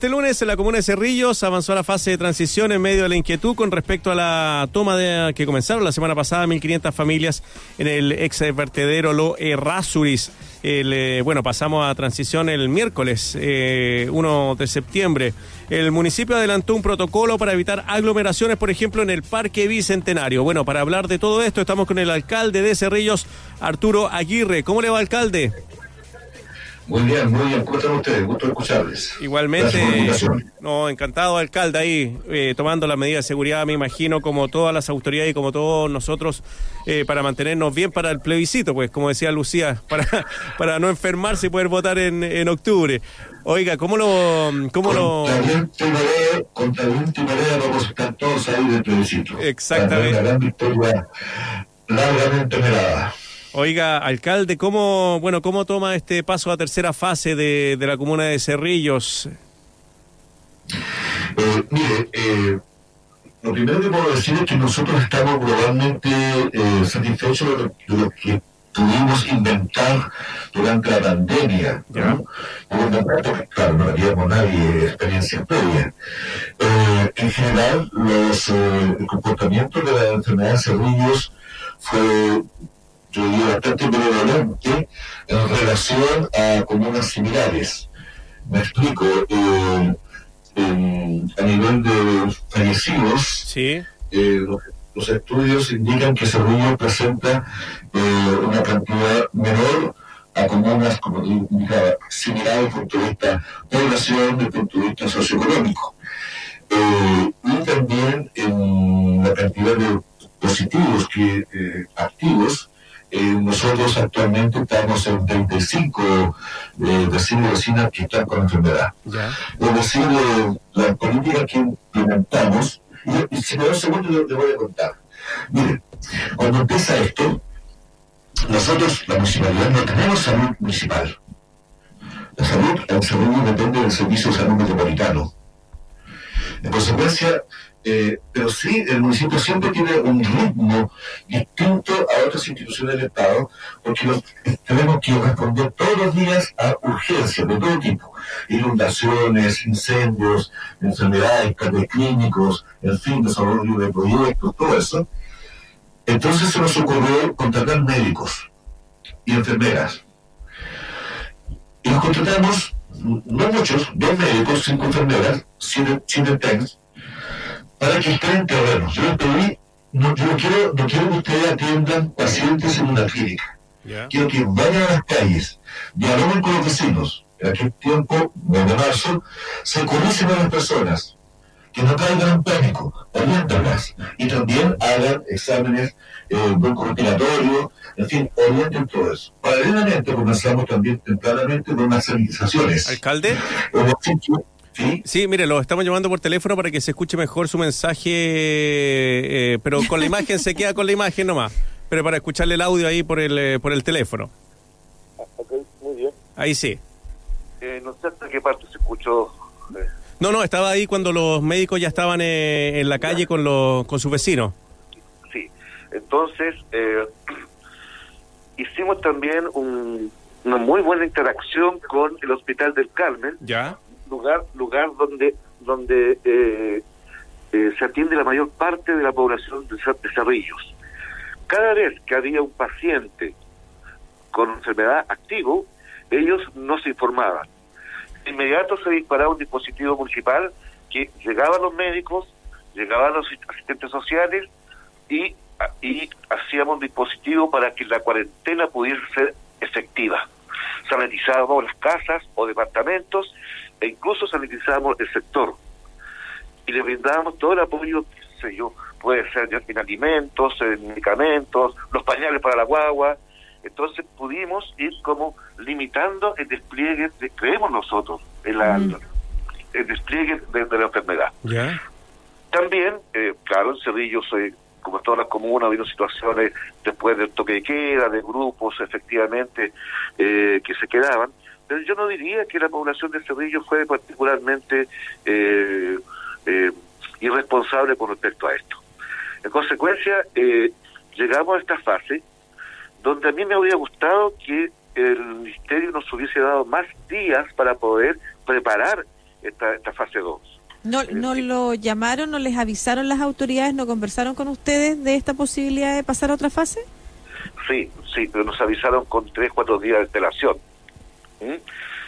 Este lunes en la comuna de Cerrillos avanzó la fase de transición en medio de la inquietud con respecto a la toma de que comenzaron la semana pasada 1.500 familias en el ex vertedero Lo Errázuriz. Eh, bueno, pasamos a transición el miércoles eh, 1 de septiembre. El municipio adelantó un protocolo para evitar aglomeraciones, por ejemplo, en el Parque Bicentenario. Bueno, para hablar de todo esto estamos con el alcalde de Cerrillos, Arturo Aguirre. ¿Cómo le va, alcalde? Muy bien, muy bien. ¿Cómo están ustedes? Gusto escucharles. Igualmente, no, encantado, alcalde, ahí eh, tomando las medidas de seguridad, me imagino, como todas las autoridades y como todos nosotros, eh, para mantenernos bien para el plebiscito, pues, como decía Lucía, para, para no enfermarse y poder votar en, en octubre. Oiga, ¿cómo lo...? Cómo lo... contra el último día vamos a estar todos ahí del plebiscito. Exactamente. Una gran victoria largamente mirada. Oiga, alcalde, ¿cómo, bueno, ¿cómo toma este paso a tercera fase de, de la comuna de Cerrillos? Eh, mire, eh, lo primero que puedo decir es que nosotros estamos globalmente eh, satisfechos de lo, de lo, que pudimos inventar durante la pandemia. ¿no? Porque, claro, no habíamos nadie experiencia previa. Eh, en general, los, eh, el comportamiento de la enfermedad de Cerrillos fue yo diría bastante prevalente en relación a comunas similares. Me explico, eh, eh, a nivel de fallecidos, sí. eh, los, los, estudios indican que Cerrillo presenta una cantidad menor a comunas, como tú similares desde el punto de vista población, desde el punto de vista socioeconómico. y también en la cantidad de positivos que activos eh, nosotros actualmente estamos en 35 eh, vecinos y vecinas que están con enfermedad. Es decir, eh, la política que implementamos, y, y si me da un segundo le, voy a contar. Miren, cuando empieza esto, nosotros, la municipalidad, no tenemos salud municipal. La salud, la salud depende del Servicio de Salud Metropolitano. En consecuencia, eh, pero sí, el municipio siempre tiene un ritmo distinto a otras instituciones del Estado, porque tenemos que responder todos los días a urgencias de todo tipo, inundaciones, incendios, enfermedades, clínicos, en fin, desarrollo de proyectos, todo eso. Entonces se nos ocurrió contratar médicos y enfermeras. Y los contratamos, no muchos, dos médicos, cinco enfermeras, siete, siete para que estén en terreno. Yo les pedí, no, yo quiero, no quiero que ustedes atiendan pacientes en una clínica. Yeah. Quiero que vayan a las calles, dialoguen con los vecinos. En aquel tiempo, mes de marzo, se conocen a las personas, que no caigan en pánico, oriéntalas y también hagan exámenes eh, respiratorio, en fin, orienten todo eso. Paralelamente comenzamos también tempranamente con unas sanitizaciones. ¿Alcalde? ¿Sí? sí, mire, lo estamos llamando por teléfono para que se escuche mejor su mensaje, eh, pero con la imagen se queda con la imagen nomás, pero para escucharle el audio ahí por el, eh, por el teléfono. Ok, muy bien. Ahí sí. Eh, no sé hasta qué parte se escuchó. eh. No, no, estaba ahí cuando los médicos ya estaban eh, en la calle con, los, con sus vecinos. Sí, entonces eh, hicimos también un, una muy buena interacción con el Hospital del Carmen, ¿Ya? Lugar lugar donde donde eh, eh, se atiende la mayor parte de la población de, de Cerrillos. Cada vez que había un paciente con enfermedad activo, ellos no se informaban. De inmediato se disparaba un dispositivo municipal que llegaban los médicos, llegaban los asistentes sociales y, y hacíamos un dispositivo para que la cuarentena pudiese ser efectiva. Sanitizábamos las casas o departamentos e incluso sanitizábamos el sector. Y le brindábamos todo el apoyo, qué sé yo, puede ser en alimentos, en medicamentos, los pañales para la guagua. Entonces pudimos ir como limitando el despliegue, de, creemos nosotros, en la, mm. el despliegue de, de la enfermedad. También, eh, claro, en Cerrillo, soy, como en todas las comunas, ha habido situaciones después del toque de queda, de grupos efectivamente eh, que se quedaban, pero yo no diría que la población de Cerrillo fue particularmente eh, eh, irresponsable con respecto a esto. En consecuencia, eh, llegamos a esta fase donde a mí me habría gustado que el Ministerio nos hubiese dado más días para poder preparar esta, esta fase 2. ¿No, ¿No lo llamaron, no les avisaron las autoridades, no conversaron con ustedes de esta posibilidad de pasar a otra fase? Sí, sí, pero nos avisaron con tres, cuatro días de antelación. ¿Mm?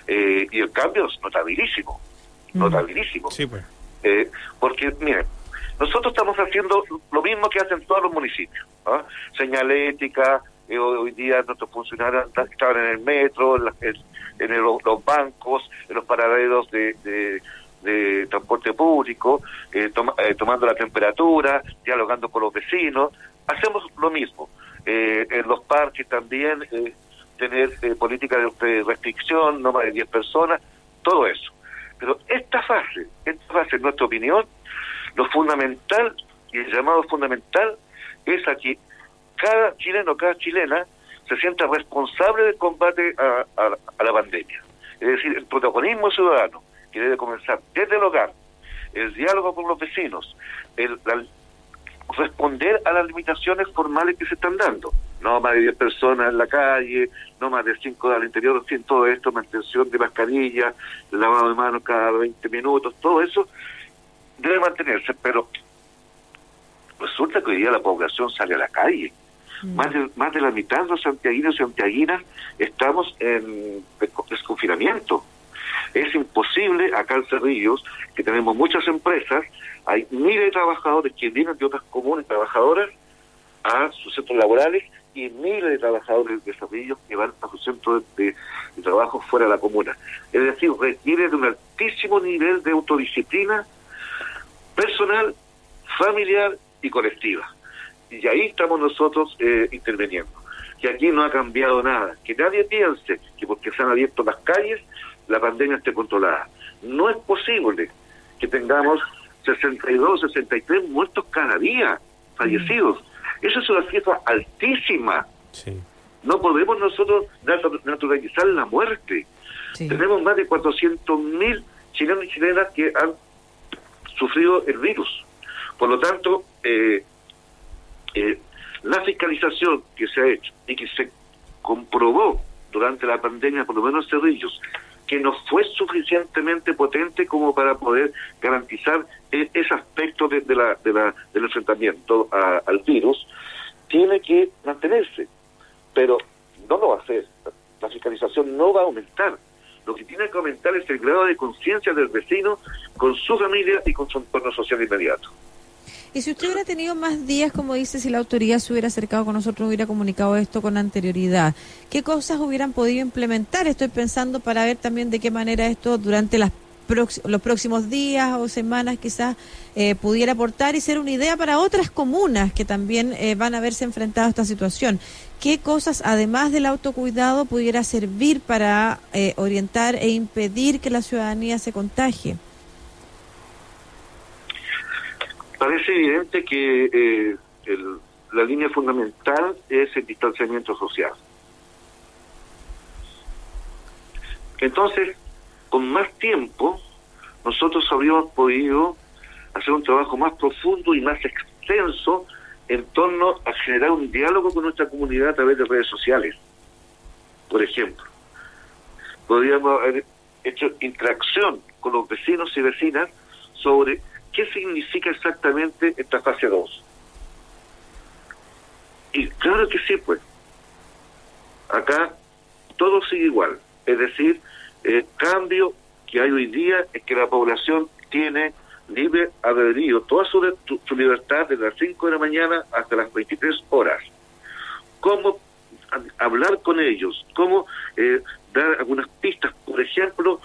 Eh, y el cambio es notabilísimo, mm. notabilísimo. Sí, pues. Eh, porque, miren, nosotros estamos haciendo lo mismo que hacen todos los municipios. ¿ah? Señalética, eh, hoy día nuestros funcionarios estaban en el metro, en, los bancos, en los paraderos de, de, transporte público, eh, tomando la temperatura, dialogando con los vecinos. Hacemos lo mismo. en los parques también tener políticas de restricción, no más de 10 personas, todo eso. Pero esta fase, esta fase, en nuestra opinión, lo fundamental y el llamado fundamental es a que cada chileno, cada chilena se sienta responsable del combate a, la pandemia. Es decir, el protagonismo ciudadano, que debe comenzar desde el hogar, el diálogo con los vecinos, el, responder a las limitaciones formales que se están dando no más de 10 personas en la calle, no más de 5 al interior, sin todo esto, mantención de mascarilla, lavado de manos cada 20 minutos, todo eso debe mantenerse, pero resulta que hoy día la población sale a la calle. Mm. Más, de, más de la mitad de los santiaguinos y santiaguinas estamos en desconfinamiento. Es imposible acá en Cerrillos, que tenemos muchas empresas, hay miles de trabajadores que vienen de otras comunes trabajadoras a sus centros laborales y miles de trabajadores de Cerrillos que van a sus centros de, trabajo fuera de la comuna. Es decir, requiere de un altísimo nivel de autodisciplina personal, familiar y colectiva. Y ahí estamos nosotros eh, interviniendo. Que aquí no ha cambiado nada. Que nadie piense que porque se han abierto las calles, la pandemia esté controlada. No es posible que tengamos 62, 63 muertos cada día, fallecidos. Eso es una cifra altísima. No podemos nosotros naturalizar la muerte. Tenemos más de 400.000 chilenos y chilenas que han sufrido el virus. Por lo tanto, eh, eh, la fiscalización que se ha hecho y que se comprobó durante la pandemia, por lo menos Cerrillos, que no fue suficientemente potente como para poder garantizar e, ese aspecto de, la, de la, del enfrentamiento al virus, tiene que mantenerse. Pero no lo va a hacer. La fiscalización no va a aumentar. Lo que tiene que aumentar es el grado de conciencia del vecino con su familia y con su entorno social inmediato. Y si usted hubiera tenido más días, como dice, si la autoridad se hubiera acercado con nosotros, hubiera comunicado esto con anterioridad, ¿qué cosas hubieran podido implementar? Estoy pensando para ver también de qué manera esto durante las los próximos días o semanas quizás eh, pudiera aportar y ser una idea para otras comunas que también eh, van a verse enfrentadas a esta situación. ¿Qué cosas, además del autocuidado, pudiera servir para eh, orientar e impedir que la ciudadanía se contagie? Parece evidente que la línea fundamental es el distanciamiento social. Entonces, con más tiempo, nosotros habríamos podido hacer un trabajo más profundo y más extenso en torno a generar un diálogo con nuestra comunidad a través de redes sociales, por ejemplo. Podríamos haber hecho interacción con los vecinos y vecinas sobre qué significa exactamente esta fase 2. Y claro que sí, pues. Acá todo sigue igual. Es decir, el cambio que hay hoy día es que la población tiene libre albedrío, toda su, su libertad desde las 5 de la mañana hasta las 23 horas. ¿Cómo hablar con ellos? ¿Cómo eh, dar algunas pistas? Por ejemplo,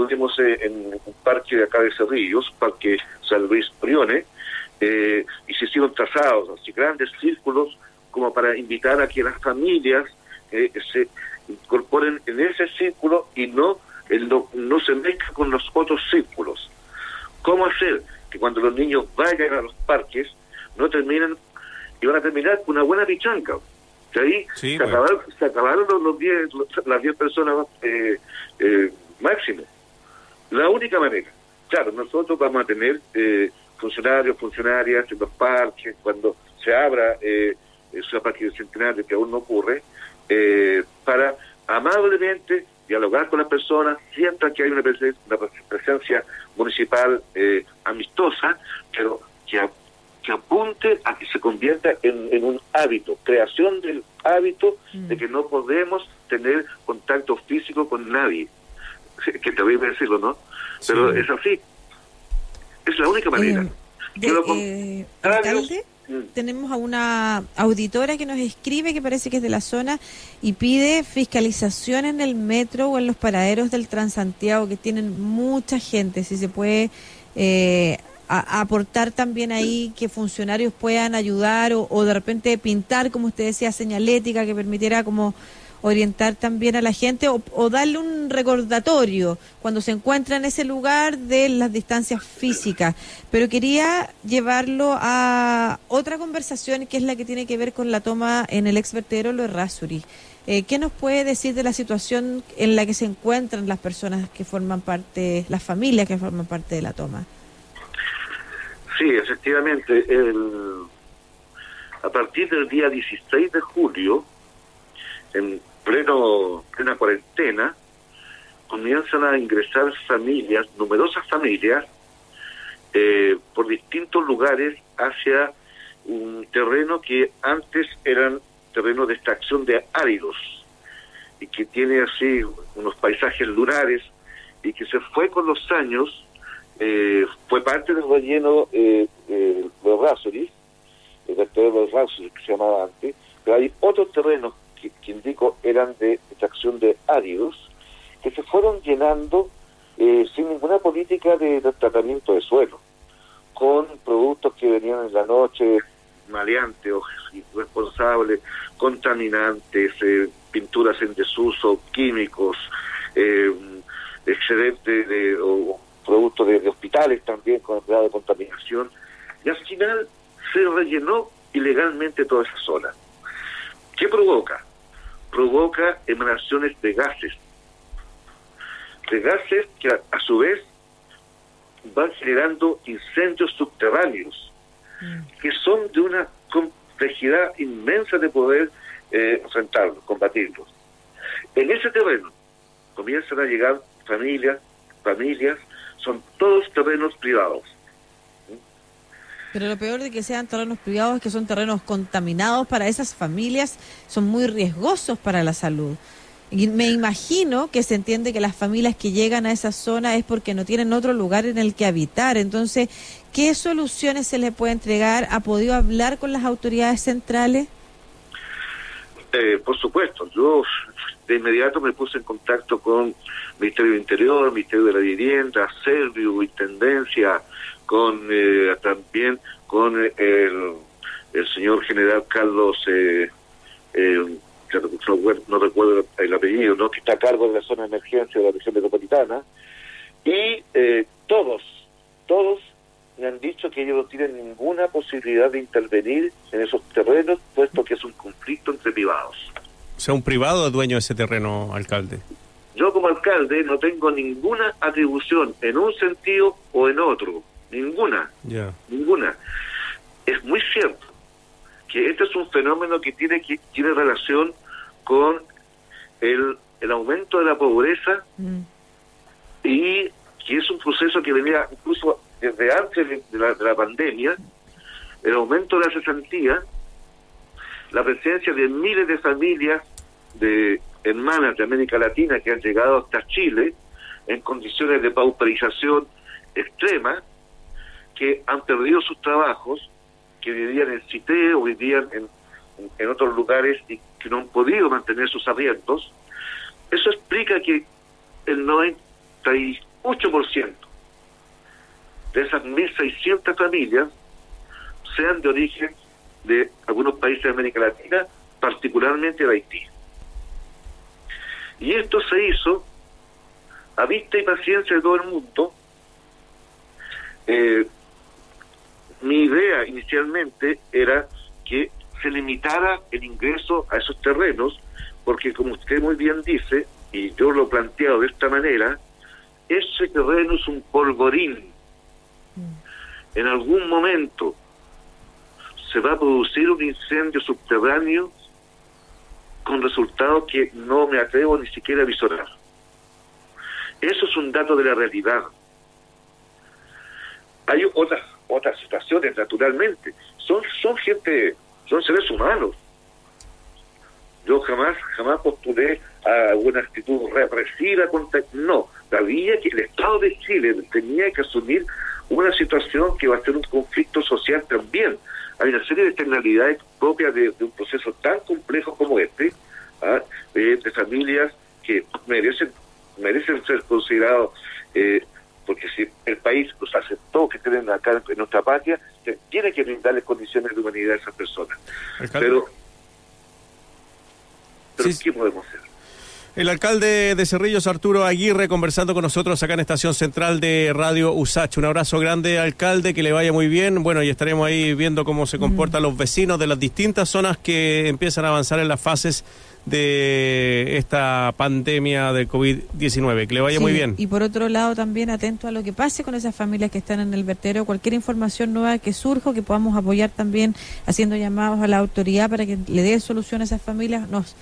estuvimos eh, en un parque de acá de Cerrillos, Parque San Luis Prione, y se hicieron trazados, así grandes círculos, como para invitar a que las familias se incorporen en ese círculo y no, no, se mezcla con los otros círculos. ¿Cómo hacer que cuando los niños vayan a los parques no terminen y van a terminar con una buena pichanca? Que ahí se, acabaron, los, diez, las 10 personas eh, eh, máximo. La única manera, claro, nosotros vamos a tener eh, funcionarios, funcionarias en los parques, cuando se abra eh, ese parque centenario que aún no ocurre, eh, para amablemente dialogar con las personas, sientan que hay una presencia, una presencia municipal eh, amistosa, pero que, que apunte a que se convierta en, un hábito, creación del hábito de que no podemos tener contacto físico con nadie. Que te voy a decirlo, ¿no? Pero es así. Es la única manera. Eh, Mm. tenemos a una auditora que nos escribe, que parece que es de la zona, y pide fiscalización en el metro o en los paraderos del Transantiago, que tienen mucha gente, si se puede eh, aportar también ahí que funcionarios puedan ayudar o, o de repente pintar, como usted decía, señalética que permitiera como orientar también a la gente o, darle un recordatorio cuando se encuentra en ese lugar de las distancias físicas. Pero quería llevarlo a otra conversación que es la que tiene que ver con la toma en el ex vertedero Lo Errázuri. Eh, ¿Qué nos puede decir de la situación en la que se encuentran las personas que forman parte, las familias que forman parte de la toma? Sí, efectivamente. El, a partir del día 16 de julio, en pleno plena cuarentena, comienzan a ingresar familias, numerosas familias, eh, por distintos lugares hacia un terreno que antes eran terrenos de extracción de áridos y que tiene así unos paisajes lunares y que se fue con los años, eh, fue parte del relleno eh, eh, de Rhapsody, el terreno de Rhapsody que se llamaba antes, pero hay otros terrenos que, indico eran de extracción de áridos, que se fueron llenando eh, sin ninguna política de, tratamiento de suelo, con productos que venían en la noche, maleantes o irresponsables, contaminantes, eh, pinturas en desuso, químicos, eh, excedentes de, o productos de, hospitales también con el grado de contaminación, y al final se rellenó ilegalmente toda esa zona. ¿Qué provoca? Provoca emanaciones de gases, de gases que a, su vez van generando incendios subterráneos, mm. que son de una complejidad inmensa de poder eh, enfrentarlos, combatirlos. En ese terreno comienzan a llegar familias, familias, son todos terrenos privados pero lo peor de que sean terrenos privados es que son terrenos contaminados para esas familias, son muy riesgosos para la salud. Y me imagino que se entiende que las familias que llegan a esa zona es porque no tienen otro lugar en el que habitar. Entonces, ¿qué soluciones se le puede entregar? ¿Ha podido hablar con las autoridades centrales? Eh, por supuesto, yo de inmediato me puse en contacto con Ministerio del Interior, Ministerio de la Vivienda, Servio, Intendencia, con eh, también con el, el señor general Carlos, eh, eh, no, recuerdo el apellido, ¿no? que está a cargo de la zona de emergencia de la región metropolitana, y todos, todos me han dicho que ellos no tienen ninguna posibilidad de intervenir en esos terrenos, puesto que es un conflicto entre privados. O sea, un privado es dueño de ese terreno, alcalde. Yo como alcalde no tengo ninguna atribución en un sentido o en otro ninguna, ninguna. Es muy cierto que este es un fenómeno que tiene que tiene relación con el, el aumento de la pobreza mm. y que es un proceso que venía incluso desde antes de la, de la pandemia, el aumento de la cesantía, la presencia de miles de familias de hermanas de América Latina que han llegado hasta Chile en condiciones de pauperización extrema, que han perdido sus trabajos, que vivían en Cité o vivían en, en otros lugares y que no han podido mantener sus arriendos, eso explica que el 98% de esas 1.600 familias sean de origen de algunos países de América Latina, particularmente de Haití. Y esto se hizo a vista y paciencia de todo el mundo, eh, mi idea inicialmente era que se limitara el ingreso a esos terrenos, porque como usted muy bien dice, y yo lo he planteado de esta manera, ese terreno es un polvorín. Mm. En algún momento se va a producir un incendio subterráneo con resultados que no me atrevo ni siquiera a visorar. Eso es un dato de la realidad. Hay otras otras situaciones, naturalmente. Son, son gente, son seres humanos. Yo jamás, jamás postulé a una actitud represiva contra... No, sabía que el Estado de Chile tenía que asumir una situación que va a ser un conflicto social también. Hay una serie de externalidades propias de, un proceso tan complejo como este, ¿ah? de, familias que merecen merecen ser considerados eh, porque si el país los aceptó que tienen acá en nuestra patria, tiene que brindarles condiciones de humanidad a esas personas. Pero, ¿qué podemos hacer? El alcalde de Cerrillos, Arturo Aguirre, conversando con nosotros acá en Estación Central de Radio USACH. Un abrazo grande, alcalde, que le vaya muy bien. Bueno, y estaremos ahí viendo cómo se comportan mm. los vecinos de las distintas zonas que empiezan a avanzar en las fases de esta pandemia del COVID-19. Que le vaya muy bien. Y por otro lado, también atento a lo que pase con esas familias que están en el vertedero. Cualquier información nueva que surja, que podamos apoyar también haciendo llamados a la autoridad para que le dé solución a esas familias, nos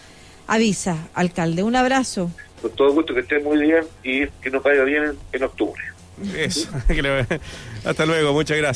avisa, alcalde. Un abrazo. Con todo gusto, que esté muy bien y que nos vaya bien en, octubre. Eso, hasta luego, muchas gracias.